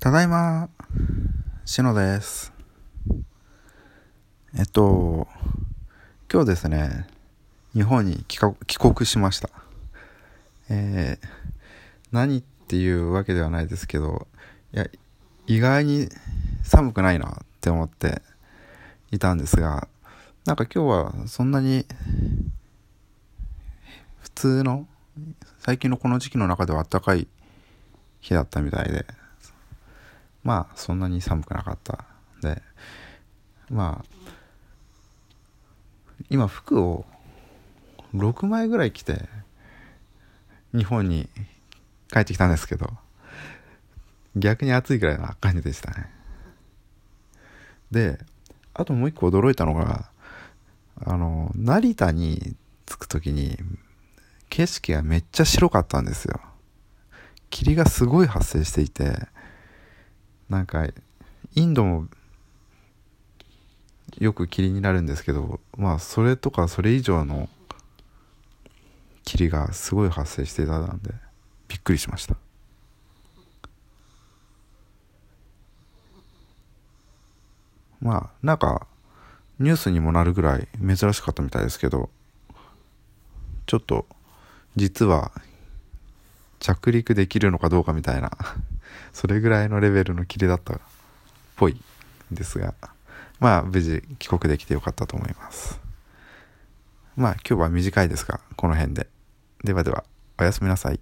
ただいま、しのです。えっと、今日ですね、日本に帰国しました。えー、何っていうわけではないですけど、いや、意外に寒くないなって思っていたんですが、なんか今日はそんなに普通の最近のこの時期の中では暖かい日だったみたいでまあそんなに寒くなかったでまあ今服を6枚ぐらい着て日本に帰ってきたんですけど逆に暑いぐらいな感じでしたね。であともう一個驚いたのがあの成田に着く時に景色がめっちゃ白かったんですよ。霧がすごい発生していてなんかインドもよく霧になるんですけどまあそれとかそれ以上の霧がすごい発生していたんでびっくりしました。まあなんかニュースにもなるぐらい珍しかったみたいですけどちょっと実は着陸できるのかどうかみたいなそれぐらいのレベルのキレだったっぽいんですがまあ無事帰国できてよかったと思います。まあ今日は短いですがこの辺で。ではではおやすみなさい。